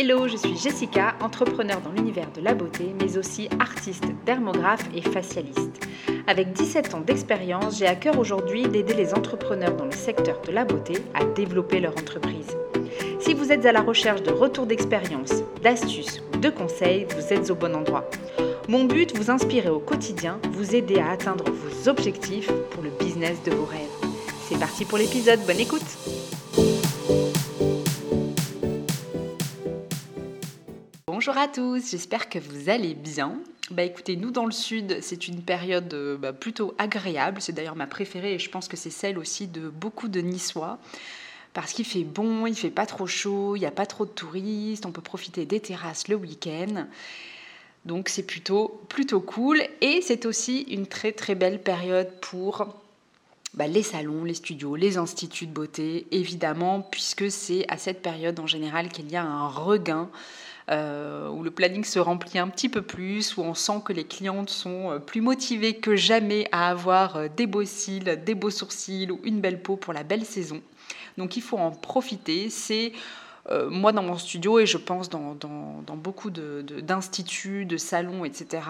Hello, je suis Jessica, entrepreneur dans l'univers de la beauté, mais aussi artiste, dermographe et facialiste. Avec 17 ans d'expérience, j'ai à cœur aujourd'hui d'aider les entrepreneurs dans le secteur de la beauté à développer leur entreprise. Si vous êtes à la recherche de retours d'expérience, d'astuces ou de conseils, vous êtes au bon endroit. Mon but, vous inspirer au quotidien, vous aider à atteindre vos objectifs pour le business de vos rêves. C'est parti pour l'épisode, bonne écoute Bonjour à tous, j'espère que vous allez bien. Bah écoutez, nous dans le sud, c'est une période euh, bah, plutôt agréable. C'est d'ailleurs ma préférée et je pense que c'est celle aussi de beaucoup de Niçois. Parce qu'il fait bon, il fait pas trop chaud, il n'y a pas trop de touristes, on peut profiter des terrasses le week-end. Donc c'est plutôt, plutôt cool. Et c'est aussi une très très belle période pour bah, les salons, les studios, les instituts de beauté, évidemment, puisque c'est à cette période en général qu'il y a un regain euh, où le planning se remplit un petit peu plus, où on sent que les clientes sont euh, plus motivées que jamais à avoir euh, des beaux cils, des beaux sourcils ou une belle peau pour la belle saison. Donc il faut en profiter. C'est moi dans mon studio et je pense dans, beaucoup d'instituts, de, salons, etc.,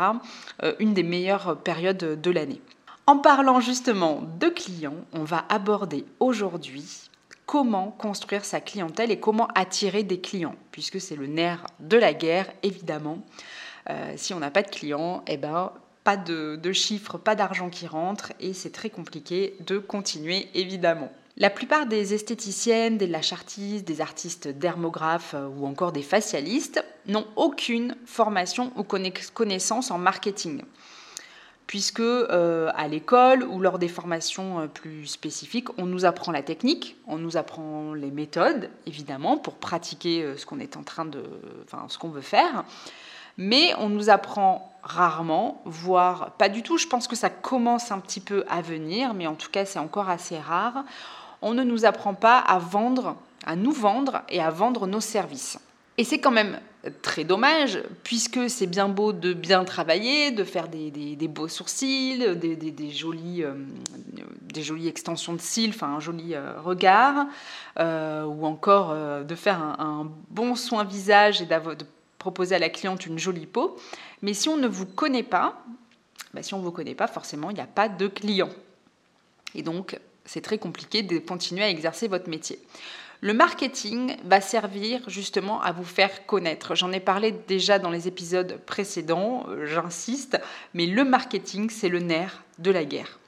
une des meilleures périodes de l'année. En parlant justement de clients, on va aborder aujourd'hui comment construire sa clientèle et comment attirer des clients, puisque c'est le nerf de la guerre, évidemment. Euh, si on n'a pas de clients, eh ben, pas de, chiffres, pas d'argent qui rentre, et c'est très compliqué de continuer, évidemment. La plupart des esthéticiennes, des lachartistes, des artistes dermographes euh, ou encore des facialistes n'ont aucune formation ou connaissance en marketing puisque euh, à l'école ou lors des formations euh, plus spécifiques, on nous apprend la technique, on nous apprend les méthodes, évidemment, pour pratiquer ce qu'on est en train de, enfin, ce qu'on veut faire, mais on nous apprend rarement, voire pas du tout. Je pense que ça commence un petit peu à venir, mais en tout cas, c'est encore assez rare. On ne nous apprend pas à vendre, à nous vendre et à vendre nos services. Et c'est quand même très dommage, puisque c'est bien beau de bien travailler, de faire des, beaux sourcils, des, des, jolies, euh, des jolies extensions de cils, enfin un joli euh, regard, euh, ou encore de faire un, bon soin visage et de proposer à la cliente une jolie peau. Mais si on ne vous connaît pas, bah, si on ne vous connaît pas, forcément, il n'y a pas de client. Et donc, c'est très compliqué de continuer à exercer votre métier. Le marketing va servir justement à vous faire connaître. J'en ai parlé déjà dans les épisodes précédents, euh, j'insiste, mais le marketing, c'est le nerf de la guerre.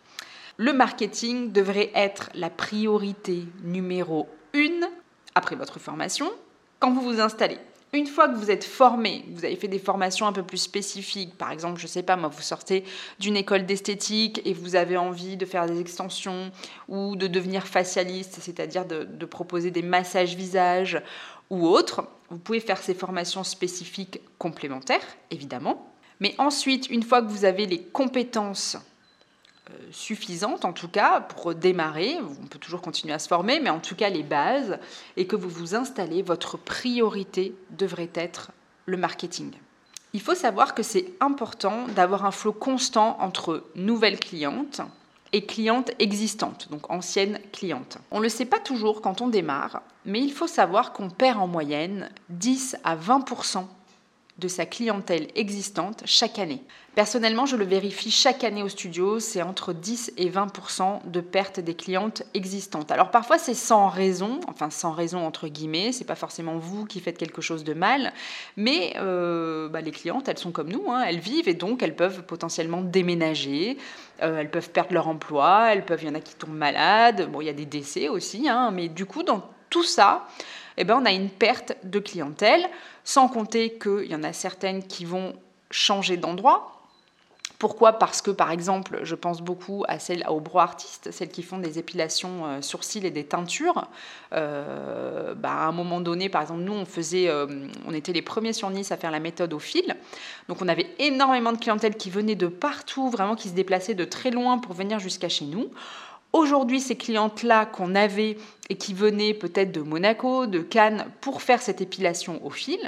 Le marketing devrait être la priorité numéro une après votre formation quand vous vous installez. Une fois que vous êtes formé, vous avez fait des formations un peu plus spécifiques, par exemple, je ne sais pas, moi, vous sortez d'une école d'esthétique et vous avez envie de faire des extensions ou de devenir facialiste, c'est-à-dire de, de, proposer des massages visage ou autres, vous pouvez faire ces formations spécifiques complémentaires, évidemment. Mais ensuite, une fois que vous avez les compétences suffisante en tout cas pour démarrer. On peut toujours continuer à se former, mais en tout cas les bases, et que vous vous installez, votre priorité devrait être le marketing. Il faut savoir que c'est important d'avoir un flot constant entre nouvelles clientes et clientes existantes, donc anciennes clientes. On ne le sait pas toujours quand on démarre, mais il faut savoir qu'on perd en moyenne 10 à 20 de sa clientèle existante chaque année. Personnellement, je le vérifie chaque année au studio, c'est entre 10 et 20% de perte des clientes existantes. Alors parfois c'est sans raison, enfin sans raison entre guillemets, c'est pas forcément vous qui faites quelque chose de mal, mais euh, bah, les clientes, elles sont comme nous, hein, elles vivent et donc elles peuvent potentiellement déménager, euh, elles peuvent perdre leur emploi, elles peuvent, il y en a qui tombent malades, bon il y a des décès aussi, hein, mais du coup dans tout ça, eh ben, on a une perte de clientèle, sans compter qu'il y en a certaines qui vont changer d'endroit. Pourquoi? Parce que, par exemple, je pense beaucoup à celles, aux bro artistes, celles qui font des épilations euh, sourcils et des teintures. Euh, bah, à un moment donné, par exemple, nous, on faisait, euh, était les premiers sur Nice à faire la méthode au fil. Donc, on avait énormément de clientèle qui venait de partout, vraiment qui se déplaçait de très loin pour venir jusqu'à chez nous Aujourd'hui, ces clientes-là qu'on avait et qui venaient peut-être de Monaco, de Cannes pour faire cette épilation au fil,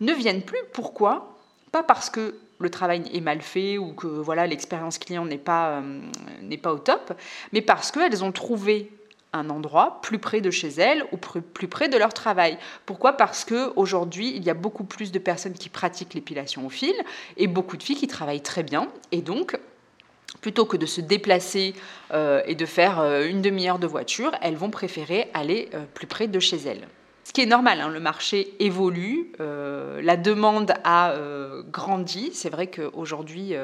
ne viennent plus. Pourquoi? Pas parce que le travail est mal fait ou que voilà l'expérience client n'est pas, euh, n'est pas au top, mais parce qu'elles ont trouvé un endroit plus près de chez elles ou plus près de leur travail. Pourquoi? Parce que aujourd'hui, il y a beaucoup plus de personnes qui pratiquent l'épilation au fil et beaucoup de filles qui travaillent très bien et donc plutôt que de se déplacer euh, et de faire euh, une demi-heure de voiture, elles vont préférer aller euh, plus près de chez elles. Ce qui est normal, hein, le marché évolue, la demande a grandi. C'est vrai qu'aujourd'hui,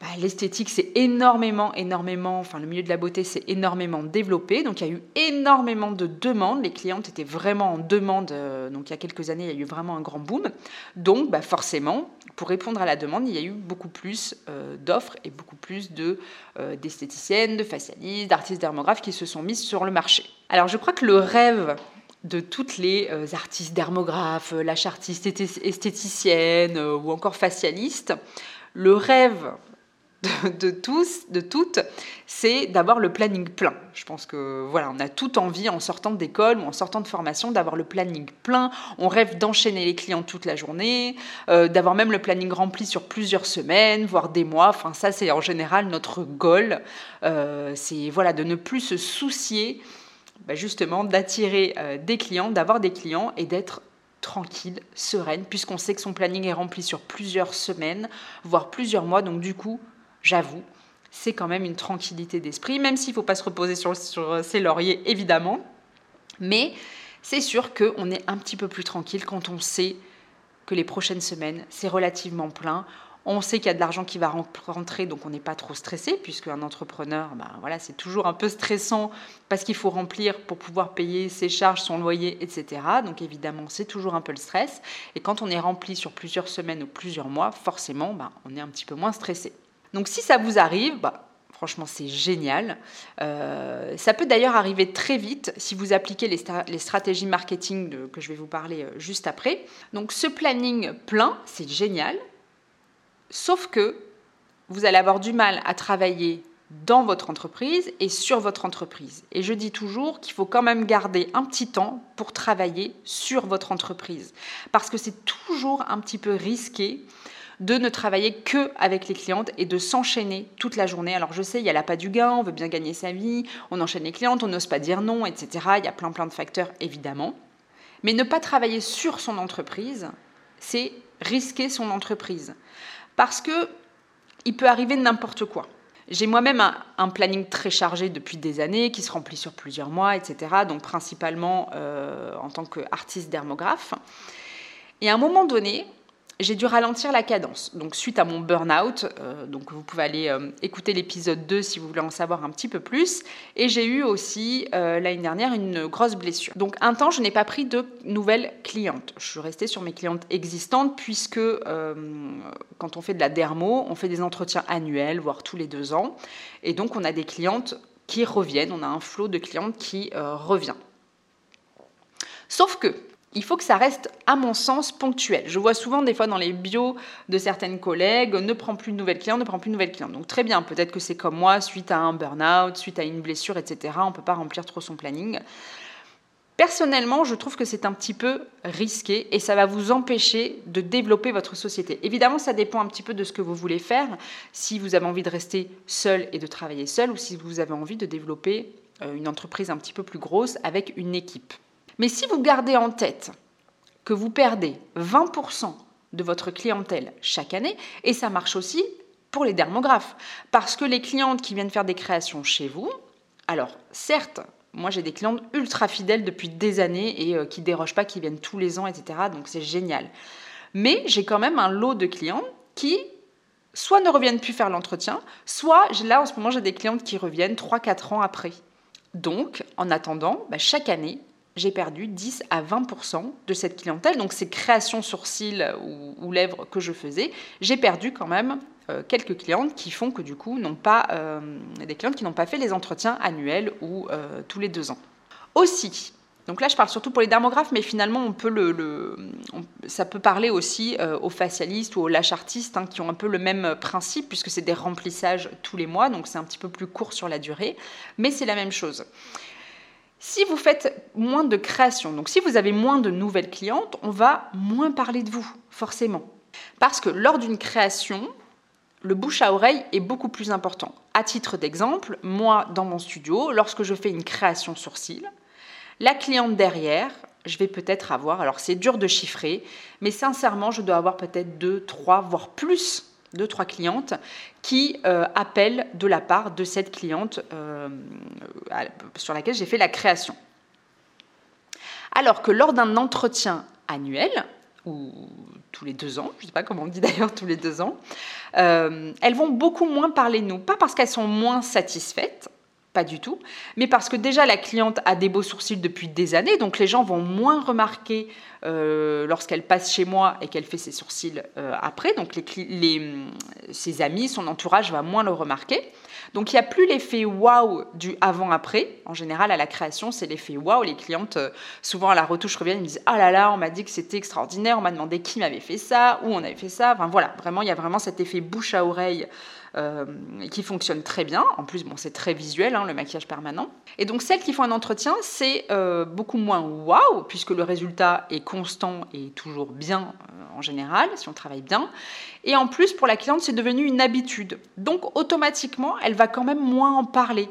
bah, l'esthétique c'est énormément, énormément, enfin le milieu de la beauté s'est énormément développé. Donc il y a eu énormément de demandes. Les clientes étaient vraiment en demande. Donc il y a quelques années, il y a eu vraiment un grand boom. Donc bah, forcément, pour répondre à la demande, il y a eu beaucoup plus euh, d'offres et beaucoup plus euh, d'esthéticiennes, de facialistes, d'artistes dermographes qui se sont mises sur le marché. Alors je crois que le rêve de toutes les artistes dermographes, la chartiste esthéticienne ou encore facialiste, le rêve de, tous, de toutes, c'est d'avoir le planning plein. Je pense que voilà, on a tout envie en sortant d'école ou en sortant de formation d'avoir le planning plein. On rêve d'enchaîner les clients toute la journée, euh, d'avoir même le planning rempli sur plusieurs semaines, voire des mois. Enfin, ça, c'est en général notre goal. Euh, c'est voilà, de ne plus se soucier bah, justement d'attirer euh, des clients, d'avoir des clients et d'être tranquille, sereine, puisqu'on sait que son planning est rempli sur plusieurs semaines, voire plusieurs mois. Donc du coup, j'avoue, c'est quand même une tranquillité d'esprit, même s'il ne faut pas se reposer sur, ses lauriers, évidemment. Mais c'est sûr qu'on est un petit peu plus tranquille quand on sait que les prochaines semaines, c'est relativement plein. On sait qu'il y a de l'argent qui va rentrer, donc on n'est pas trop stressé, puisque un entrepreneur, ben voilà, c'est toujours un peu stressant parce qu'il faut remplir pour pouvoir payer ses charges, son loyer, etc. Donc évidemment, c'est toujours un peu le stress. Et quand on est rempli sur plusieurs semaines ou plusieurs mois, forcément, ben, on est un petit peu moins stressé. Donc si ça vous arrive, bah, franchement c'est génial. Euh, ça peut d'ailleurs arriver très vite si vous appliquez les, stratégies marketing que je vais vous parler euh, juste après. Donc ce planning plein, c'est génial, sauf que vous allez avoir du mal à travailler dans votre entreprise et sur votre entreprise. Et je dis toujours qu'il faut quand même garder un petit temps pour travailler sur votre entreprise. Parce que c'est toujours un petit peu risqué de ne travailler que avec les clientes et de s'enchaîner toute la journée. Alors je sais, il y a pas du gain, on veut bien gagner sa vie, on enchaîne les clientes, on n'ose pas dire non, etc. Il y a plein plein de facteurs évidemment. Mais ne pas travailler sur son entreprise, c'est risquer son entreprise. Parce que il peut arriver n'importe quoi. J'ai moi-même un, planning très chargé depuis des années, qui se remplit sur plusieurs mois, etc. Donc principalement euh, en tant qu'artiste dermographe. Et à un moment donné, j'ai dû ralentir la cadence. Donc suite à mon burn-out, euh, donc vous pouvez aller euh, écouter l'épisode 2 si vous voulez en savoir un petit peu plus. Et j'ai eu aussi euh, l'année dernière une grosse blessure. Donc un temps, je n'ai pas pris de nouvelles clientes. Je suis restée sur mes clientes existantes puisque quand on fait de la dermo, on fait des entretiens annuels, voire tous les deux ans. Et donc on a des clientes qui reviennent, on a un flot de clientes qui revient. Sauf que il faut que ça reste, à mon sens, ponctuel. Je vois souvent des fois dans les bios de certaines collègues, ne prend plus de nouvelles clients, ne prend plus de nouvelles clients. Donc très bien, peut-être que c'est comme moi, suite à un burn-out, suite à une blessure, etc. On ne peut pas remplir trop son planning. Personnellement, je trouve que c'est un petit peu risqué et ça va vous empêcher de développer votre société. Évidemment, ça dépend un petit peu de ce que vous voulez faire. Si vous avez envie de rester seul et de travailler seul ou si vous avez envie de développer euh, une entreprise un petit peu plus grosse avec une équipe. Mais si vous gardez en tête que vous perdez 20% de votre clientèle chaque année, et ça marche aussi pour les dermographes, parce que les clientes qui viennent faire des créations chez vous, alors certes, moi j'ai des clientes ultra fidèles depuis des années et euh, qui dérogent pas, qui viennent tous les ans, etc. Donc c'est génial. Mais j'ai quand même un lot de clients qui soit ne reviennent plus faire l'entretien, soit là en ce moment j'ai des clientes qui reviennent 3-4 ans après. Donc en attendant, bah, chaque année, j'ai perdu 10 à 20% de cette clientèle. Donc ces créations sourcils ou, lèvres que je faisais, j'ai perdu quand même euh, quelques clientes qui font que du coup n'ont pas euh, des clientes qui n'ont pas fait les entretiens annuels ou euh, tous les deux ans. Aussi, Donc là, je parle surtout pour les dermographes, mais finalement, on peut le, ça peut parler aussi euh, aux facialistes ou aux lâche-artistes hein, qui ont un peu le même principe, puisque c'est des remplissages tous les mois, donc c'est un petit peu plus court sur la durée, mais c'est la même chose. Si vous faites moins de création, donc si vous avez moins de nouvelles clientes, on va moins parler de vous, forcément. Parce que lors d'une création, le bouche à oreille est beaucoup plus important. À titre d'exemple, moi, dans mon studio, lorsque je fais une création sourcil, la cliente derrière, je vais peut-être avoir, alors c'est dur de chiffrer, mais sincèrement, je dois avoir peut-être deux, trois, voire plus deux, trois clientes qui euh, appellent de la part de cette cliente euh, sur laquelle j'ai fait la création. Alors que lors d'un entretien annuel, ou tous les deux ans, je ne sais pas comment on dit d'ailleurs tous les deux ans, euh, elles vont beaucoup moins parler de nous. Pas parce qu'elles sont moins satisfaites, pas du tout, mais parce que déjà la cliente a des beaux sourcils depuis des années, donc les gens vont moins remarquer euh, lorsqu'elle passe chez moi et qu'elle fait ses sourcils euh, après, donc les, ses amis, son entourage va moins le remarquer. Donc il n'y a plus l'effet waouh du avant-après. En général, à la création, c'est l'effet waouh. Les clientes, euh, souvent à la retouche, reviennent et me disent Ah là là, on m'a dit que c'était extraordinaire, on m'a demandé qui m'avait fait ça, où on avait fait ça. Enfin voilà, vraiment, il y a vraiment cet effet bouche à oreille euh, qui fonctionne très bien. En plus, bon, c'est très visuel, hein, le maquillage permanent. Et donc, celles qui font un entretien, c'est euh, beaucoup moins waouh, puisque le résultat est constant et toujours bien en général, si on travaille bien. Et en plus, pour la cliente, c'est devenu une habitude. Donc, automatiquement, elle va quand même moins en parler.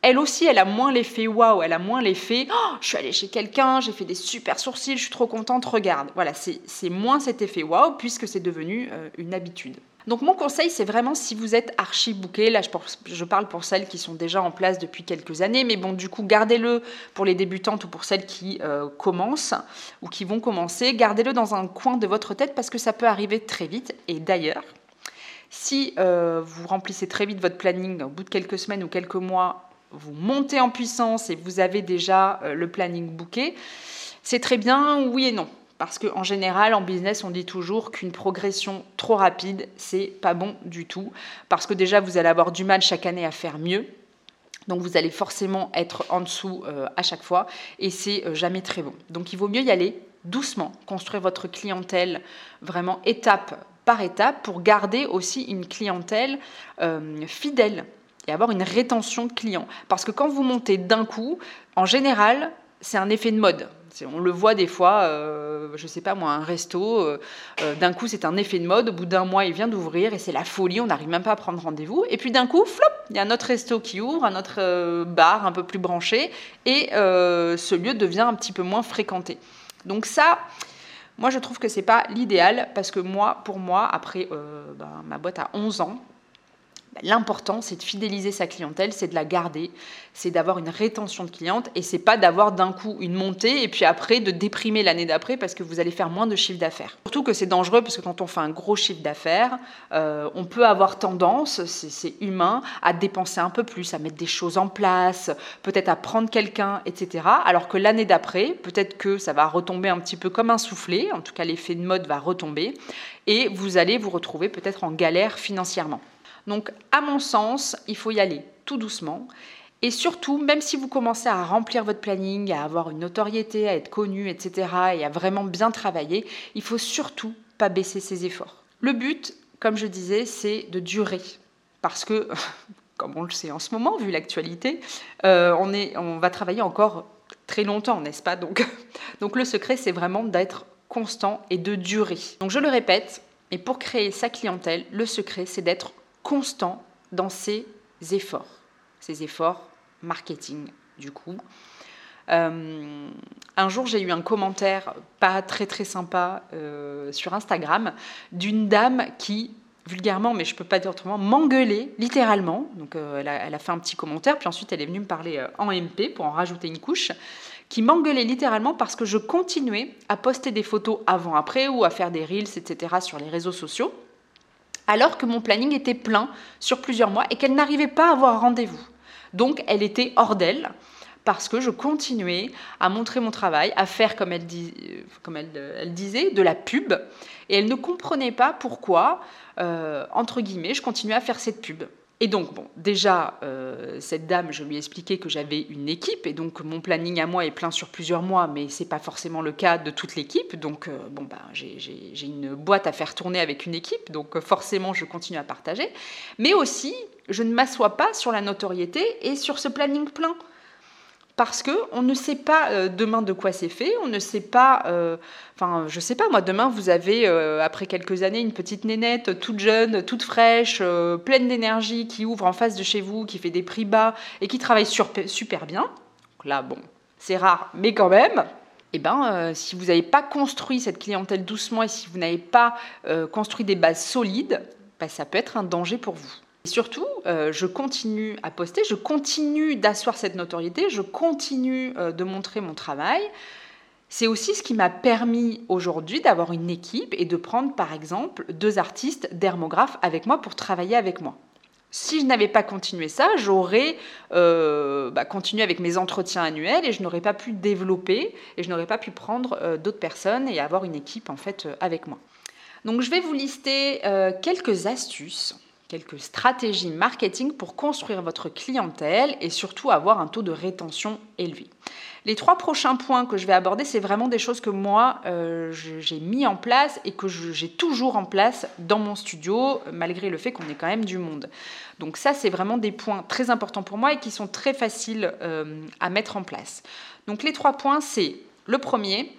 Elle aussi, elle a moins l'effet waouh, elle a moins l'effet oh, je suis allée chez quelqu'un, j'ai fait des super sourcils, je suis trop contente, regarde. Voilà, c'est moins cet effet waouh puisque c'est devenu euh, une habitude. Donc mon conseil, c'est vraiment si vous êtes archi booké, là je, parle pour celles qui sont déjà en place depuis quelques années, mais bon du coup gardez-le pour les débutantes ou pour celles qui euh, commencent ou qui vont commencer, gardez-le dans un coin de votre tête parce que ça peut arriver très vite. Et d'ailleurs, si euh, vous remplissez très vite votre planning au bout de quelques semaines ou quelques mois, vous montez en puissance et vous avez déjà euh, le planning booké, c'est très bien, oui et non. Parce qu'en général, en business, on dit toujours qu'une progression trop rapide, c'est pas bon du tout. Parce que déjà, vous allez avoir du mal chaque année à faire mieux. Donc vous allez forcément être en dessous euh, à chaque fois et c'est euh, jamais très bon. Donc il vaut mieux y aller doucement, construire votre clientèle vraiment étape par étape pour garder aussi une clientèle euh, fidèle et avoir une rétention de clients. Parce que quand vous montez d'un coup, en général, c'est un effet de mode. On le voit des fois, euh, je sais pas moi, un resto, euh, euh, d'un coup c'est un effet de mode, au bout d'un mois il vient d'ouvrir et c'est la folie, on n'arrive même pas à prendre rendez-vous. Et puis d'un coup, flop, il y a un autre resto qui ouvre, un autre bar un peu plus branché et ce lieu devient un petit peu moins fréquenté. Donc ça, moi je trouve que c'est pas l'idéal parce que moi, pour moi, après ben, ma boîte a 11 ans, L'important, c'est de fidéliser sa clientèle, c'est de la garder, c'est d'avoir une rétention de clientes et c'est pas d'avoir d'un coup une montée et puis après de déprimer l'année d'après parce que vous allez faire moins de chiffre d'affaires. Surtout que c'est dangereux parce que quand on fait un gros chiffre d'affaires, euh, on peut avoir tendance, c'est humain, à dépenser un peu plus, à mettre des choses en place, peut-être à prendre quelqu'un, etc. Alors que l'année d'après, peut-être que ça va retomber un petit peu comme un soufflé, en tout cas l'effet de mode va retomber et vous allez vous retrouver peut-être en galère financièrement. Donc, à mon sens, il faut y aller tout doucement. Et surtout, même si vous commencez à remplir votre planning, à avoir une notoriété, à être connu, etc., et à vraiment bien travailler, il faut surtout pas baisser ses efforts. Le but, comme je disais, c'est de durer. Parce que, comme on le sait en ce moment, vu l'actualité, euh, on, on va travailler encore très longtemps, n'est-ce pas? Donc, donc le secret, c'est vraiment d'être constant et de durer. Donc je le répète, et pour créer sa clientèle, le secret, c'est d'être constant dans ses efforts, ses efforts marketing du coup. Euh, un jour, j'ai eu un commentaire pas très très sympa euh, sur Instagram d'une dame qui, vulgairement, mais je peux pas dire autrement, m'engueulait littéralement. Donc, euh, elle, a, elle, a, fait un petit commentaire, puis ensuite elle est venue me parler en MP pour en rajouter une couche, qui m'engueulait littéralement parce que je continuais à poster des photos avant-après ou à faire des reels, etc. sur les réseaux sociaux alors que mon planning était plein sur plusieurs mois et qu'elle n'arrivait pas à avoir rendez-vous. Donc elle était hors d'elle parce que je continuais à montrer mon travail, à faire, comme elle, comme elle, disait, de la pub. Et elle ne comprenait pas pourquoi, euh, entre guillemets, je continuais à faire cette pub. Et donc, bon, déjà, euh, cette dame, je lui ai expliqué que j'avais une équipe, et donc mon planning à moi est plein sur plusieurs mois, mais ce n'est pas forcément le cas de toute l'équipe. Donc, euh, bon, bah, j'ai une boîte à faire tourner avec une équipe, donc euh, forcément, je continue à partager. Mais aussi, je ne m'assois pas sur la notoriété et sur ce planning plein parce que on ne sait pas euh, demain de quoi c'est fait, on ne sait pas, euh, enfin je sais pas moi, demain vous avez euh, après quelques années une petite nénette toute jeune, toute fraîche, pleine d'énergie qui ouvre en face de chez vous, qui fait des prix bas et qui travaille super bien. Là bon, c'est rare, mais quand même. Eh ben, si vous n'avez pas construit cette clientèle doucement et si vous n'avez pas construit des bases solides, ben, ça peut être un danger pour vous surtout, euh, je continue à poster, je continue d'asseoir cette notoriété, je continue euh, de montrer mon travail. C'est aussi ce qui m'a permis aujourd'hui d'avoir une équipe et de prendre par exemple deux artistes dermographes avec moi pour travailler avec moi. Si je n'avais pas continué ça, j'aurais euh, bah, continué avec mes entretiens annuels et je n'aurais pas pu développer et je n'aurais pas pu prendre d'autres personnes et avoir une équipe en fait avec moi. Donc je vais vous lister quelques astuces quelques stratégies marketing pour construire votre clientèle et surtout avoir un taux de rétention élevé. Les trois prochains points que je vais aborder, c'est vraiment des choses que moi, euh, j'ai mis en place et que j'ai toujours en place dans mon studio, malgré le fait qu'on ait quand même du monde. Donc ça, c'est vraiment des points très importants pour moi et qui sont très faciles euh, à mettre en place. Donc les trois points, c'est le premier,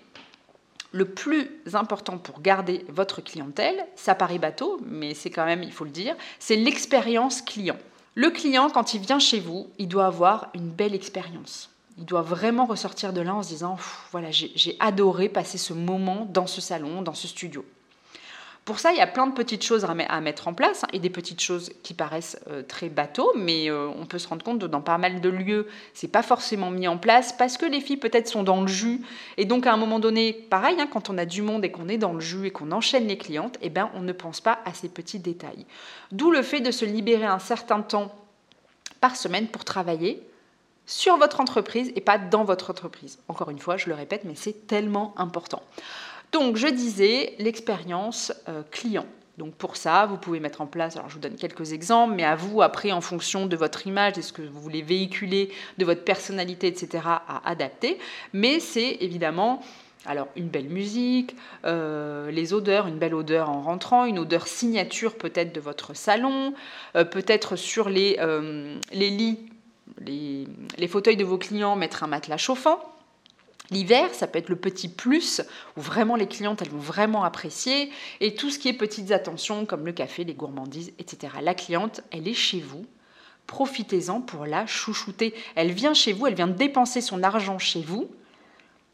le plus important pour garder votre clientèle, ça paraît bateau, mais c'est quand même, il faut le dire, c'est l'expérience client. Le client, quand il vient chez vous, il doit avoir une belle expérience. Il doit vraiment ressortir de là en se disant, voilà, j'ai adoré passer ce moment dans ce salon, dans ce studio. Pour ça, il y a plein de petites choses à mettre en place hein, et des petites choses qui paraissent euh, très bateaux, mais euh, on peut se rendre compte que dans pas mal de lieux, c'est pas forcément mis en place parce que les filles peut-être sont dans le jus et donc à un moment donné, pareil, hein, quand on a du monde et qu'on est dans le jus et qu'on enchaîne les clientes, eh ben on ne pense pas à ces petits détails. D'où le fait de se libérer un certain temps par semaine pour travailler sur votre entreprise et pas dans votre entreprise. Encore une fois, je le répète, mais c'est tellement important. Donc, je disais l'expérience euh, client. Donc pour ça, vous pouvez mettre en place, alors je vous donne quelques exemples, mais à vous après, en fonction de votre image, de ce que vous voulez véhiculer, de votre personnalité, etc., à adapter. Mais c'est évidemment alors une belle musique, euh, les odeurs, une belle odeur en rentrant, une odeur signature peut-être de votre salon, euh, peut-être sur les, les lits, les, les fauteuils de vos clients, mettre un matelas chauffant. L'hiver, ça peut être le petit plus où vraiment les clientes, elles vont vraiment apprécier. Et tout ce qui est petites attentions comme le café, les gourmandises, etc. La cliente, elle est chez vous. Profitez-en pour la chouchouter. Elle vient chez vous, elle vient dépenser son argent chez vous.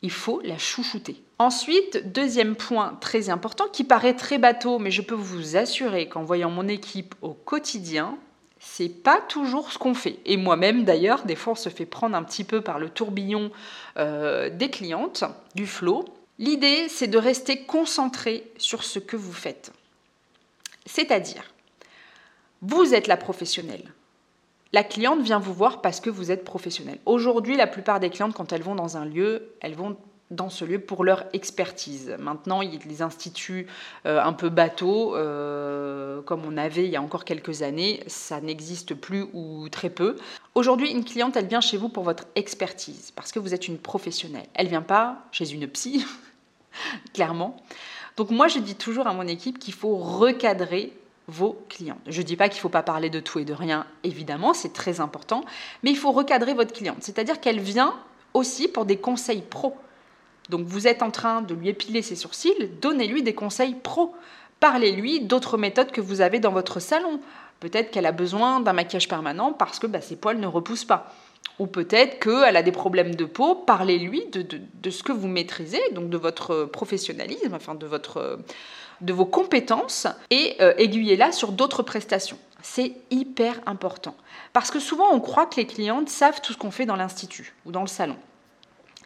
Il faut la chouchouter. Ensuite, deuxième point très important qui paraît très bateau, mais je peux vous assurer qu'en voyant mon équipe au quotidien, c'est pas toujours ce qu'on fait. Et moi-même, d'ailleurs, des fois, on se fait prendre un petit peu par le tourbillon euh, des clientes, du flot. L'idée, c'est de rester concentré sur ce que vous faites. C'est-à-dire, vous êtes la professionnelle. La cliente vient vous voir parce que vous êtes professionnel. Aujourd'hui, la plupart des clientes, quand elles vont dans un lieu, elles vont dans ce lieu pour leur expertise. Maintenant, il instituts euh, un peu bateaux, euh, comme on avait il y a encore quelques années, ça n'existe plus ou très peu. Aujourd'hui, une cliente, elle vient chez vous pour votre expertise, parce que vous êtes une professionnelle. Elle vient pas chez une psy, clairement. Donc moi, je dis toujours à mon équipe qu'il faut recadrer vos clients. Je ne dis pas qu'il ne faut pas parler de tout et de rien, évidemment, c'est très important, mais il faut recadrer votre cliente. C'est-à-dire qu'elle vient aussi pour des conseils pro. Donc vous êtes en train de lui épiler ses sourcils, donnez-lui des conseils pro. Parlez-lui d'autres méthodes que vous avez dans votre salon. Peut-être qu'elle a besoin d'un maquillage permanent parce que bah, ses poils ne repoussent pas. Ou peut-être qu'elle a des problèmes de peau. Parlez-lui de, ce que vous maîtrisez, donc de votre professionnalisme, enfin de, vos compétences, et euh, aiguillez-la sur d'autres prestations. C'est hyper important. Parce que souvent, on croit que les clientes savent tout ce qu'on fait dans l'institut ou dans le salon.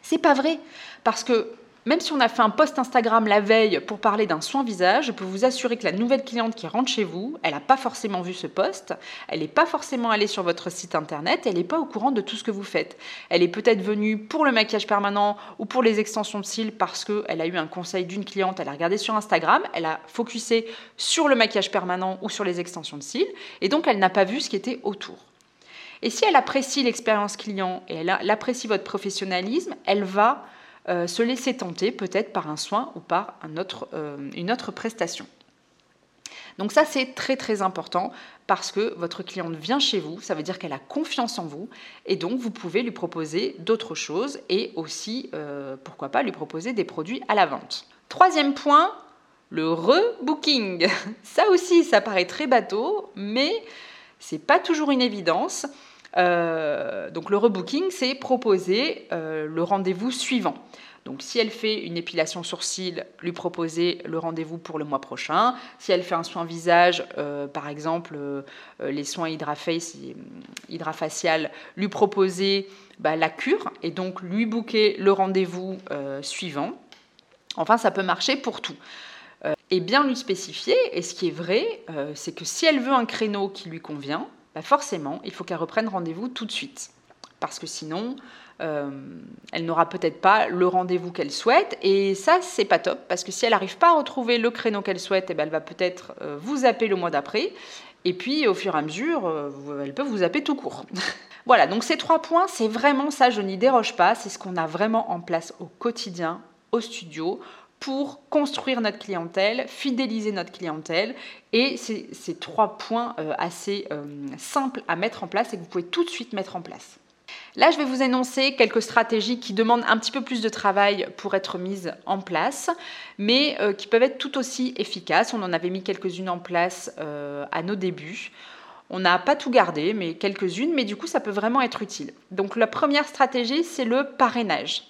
C'est pas vrai, parce que Même si on a fait un post Instagram la veille pour parler d'un soin visage, je peux vous assurer que la nouvelle cliente qui rentre chez vous, elle n'a pas forcément vu ce post, elle n'est pas forcément allée sur votre site internet, elle n'est pas au courant de tout ce que vous faites. Elle est peut-être venue pour le maquillage permanent ou pour les extensions de cils parce qu'elle a eu un conseil d'une cliente, elle a regardé sur Instagram, elle a focusé sur le maquillage permanent ou sur les extensions de cils, et donc elle n'a pas vu ce qui était autour. Et si elle apprécie l'expérience client et elle apprécie votre professionnalisme, elle va euh, se laisser tenter peut-être par un soin ou par euh, une autre prestation. Donc ça, c'est très très important parce que votre cliente vient chez vous, ça veut dire qu'elle a confiance en vous et donc vous pouvez lui proposer d'autres choses et aussi, euh, pourquoi pas, lui proposer des produits à la vente. Troisième point, le rebooking. Ça aussi, ça paraît très bateau, mais c'est pas toujours une évidence. Euh, donc le rebooking, c'est proposer euh, le rendez-vous suivant. Donc si elle fait une épilation sourcil, lui proposer le rendez-vous pour le mois prochain. Si elle fait un soin visage, euh, par exemple les soins hydraface, hydrafacial, lui proposer bah, la cure et donc lui booker le rendez-vous suivant. Enfin, ça peut marcher pour tout. Et bien lui spécifier, et ce qui est vrai, c'est que si elle veut un créneau qui lui convient, bah, forcément, il faut qu'elle reprenne rendez-vous tout de suite. Parce que sinon, euh, elle n'aura peut-être pas le rendez-vous qu'elle souhaite. Et ça, c'est pas top. Parce que si elle n'arrive pas à retrouver le créneau qu'elle souhaite, eh ben, elle va peut-être euh, vous appeler le mois d'après. Et puis, au fur et à mesure, euh, elle peut vous zapper tout court. voilà, donc ces trois points, c'est vraiment ça, je n'y déroge pas. C'est ce qu'on a vraiment en place au quotidien, au studio, pour construire notre clientèle, fidéliser notre clientèle. Et c'est ces trois points euh, assez euh, simples à mettre en place et que vous pouvez tout de suite mettre en place. Là, je vais vous énoncer quelques stratégies qui demandent un petit peu plus de travail pour être mises en place, mais euh, qui peuvent être tout aussi efficaces. On en avait mis quelques-unes en place à nos débuts. On n'a pas tout gardé, mais quelques-unes, mais du coup, ça peut vraiment être utile. Donc, la première stratégie, c'est le parrainage.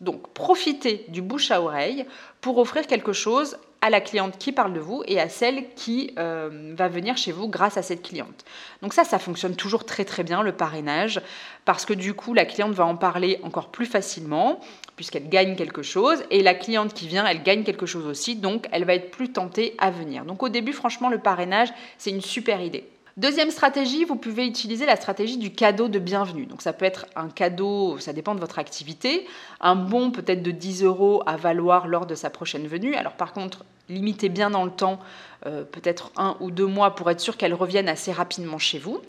Donc profitez du bouche à oreille pour offrir quelque chose à la cliente qui parle de vous et à celle qui euh, va venir chez vous grâce à cette cliente. Donc ça, ça fonctionne toujours très très bien, le parrainage, parce que du coup, la cliente va en parler encore plus facilement, puisqu'elle gagne quelque chose, et la cliente qui vient, elle gagne quelque chose aussi, donc elle va être plus tentée à venir. Donc au début, franchement, le parrainage, c'est une super idée. Deuxième stratégie, vous pouvez utiliser la stratégie du cadeau de bienvenue. Donc ça peut être un cadeau, ça dépend de votre activité, un bon peut-être de 10 euros à valoir lors de sa prochaine venue. Alors par contre, limitez bien dans le temps, euh, peut-être un ou deux mois pour être sûr qu'elle revienne assez rapidement chez vous.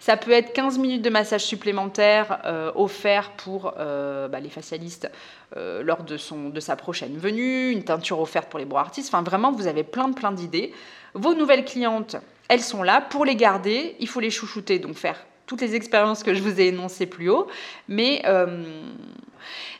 Ça peut être 15 minutes de massage supplémentaire euh, offert pour euh, bah, les facialistes lors de, sa prochaine venue, une teinture offerte pour les bras artistes. Enfin, vraiment, vous avez plein plein d'idées. Vos nouvelles clientes, elles sont là. Pour les garder, il faut les chouchouter, donc faire toutes les expériences que je vous ai énoncées plus haut. Mais euh,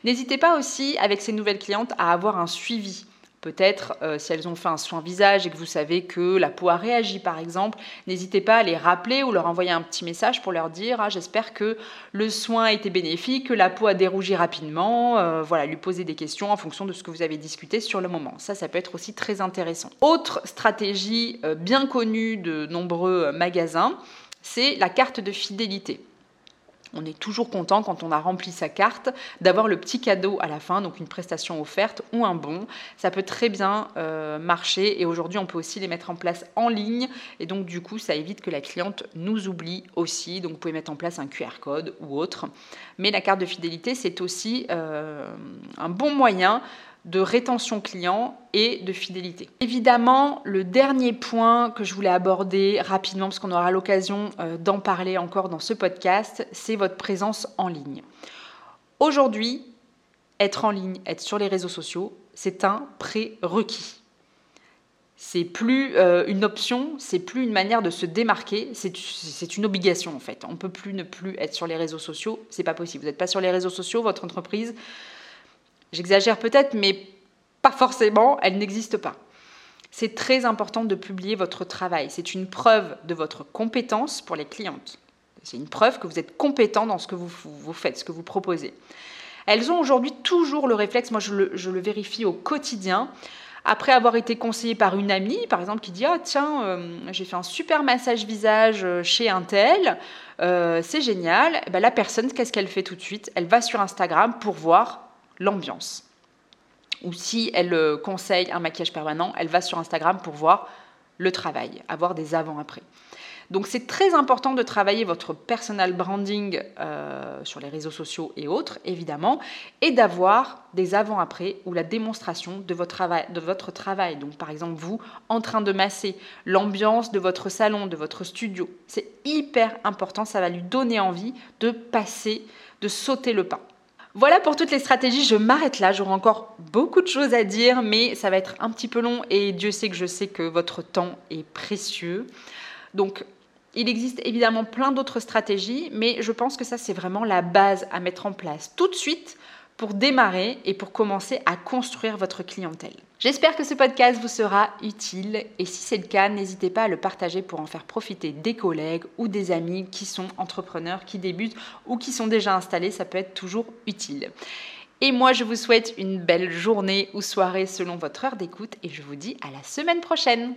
n'hésitez pas aussi, avec ces nouvelles clientes, à avoir un suivi. Peut-être euh, si elles ont fait un soin visage et que vous savez que la peau a réagi par exemple, n'hésitez pas à les rappeler ou leur envoyer un petit message pour leur dire ah, j'espère que le soin a été bénéfique, que la peau a dérougi rapidement, euh, voilà, lui poser des questions en fonction de ce que vous avez discuté sur le moment. Ça, ça peut être aussi très intéressant. Autre stratégie euh, bien connue de nombreux magasins, c'est la carte de fidélité. On est toujours content quand on a rempli sa carte d'avoir le petit cadeau à la fin, donc une prestation offerte ou un bon. Ça peut très bien euh, marcher et aujourd'hui on peut aussi les mettre en place en ligne et donc du coup ça évite que la cliente nous oublie aussi. Donc vous pouvez mettre en place un QR code ou autre. Mais la carte de fidélité c'est aussi euh, un bon moyen de rétention client et de fidélité. Évidemment, le dernier point que je voulais aborder rapidement, parce qu'on aura l'occasion euh, d'en parler encore dans ce podcast, c'est votre présence en ligne. Aujourd'hui, être en ligne, être sur les réseaux sociaux, c'est un prérequis. C'est plus euh, une option, c'est plus une manière de se démarquer, c'est une obligation en fait. On peut plus ne plus être sur les réseaux sociaux, c'est pas possible. Vous n'êtes pas sur les réseaux sociaux, votre entreprise, J'exagère peut-être, mais pas forcément, elle n'existe pas. C'est très important de publier votre travail. C'est une preuve de votre compétence pour les clientes. C'est une preuve que vous êtes compétent dans ce que vous, faites, ce que vous proposez. Elles ont aujourd'hui toujours le réflexe, moi je le, vérifie au quotidien, après avoir été conseillée par une amie, par exemple, qui dit Ah, tiens, euh, j'ai fait un super massage visage euh, chez un tel, euh, c'est génial. Eh ben, la personne, qu'est-ce qu'elle fait tout de suite? Elle va sur Instagram pour voir l'ambiance. ou si elle euh, conseille un maquillage permanent, elle va sur Instagram pour voir le travail, avoir des avant-après. Donc c'est très important de travailler votre personal branding euh, sur les réseaux sociaux et autres, évidemment, et d'avoir des avant-après ou la démonstration de votre, travail, de votre travail. Donc par exemple, vous en train de masser l'ambiance de votre salon, de votre studio. C'est hyper important, ça va lui donner envie de passer, de sauter le pas. Voilà pour toutes les stratégies, je m'arrête là, j'aurai encore beaucoup de choses à dire, mais ça va être un petit peu long et Dieu sait que je sais que votre temps est précieux. Donc il existe évidemment plein d'autres stratégies, mais je pense que ça, c'est vraiment la base à mettre en place tout de suite pour démarrer et pour commencer à construire votre clientèle. J'espère que ce podcast vous sera utile et si c'est le cas, n'hésitez pas à le partager pour en faire profiter des collègues ou des amis qui sont entrepreneurs, qui débutent ou qui sont déjà installés, ça peut être toujours utile. Et moi, je vous souhaite une belle journée ou soirée selon votre heure d'écoute et je vous dis à la semaine prochaine.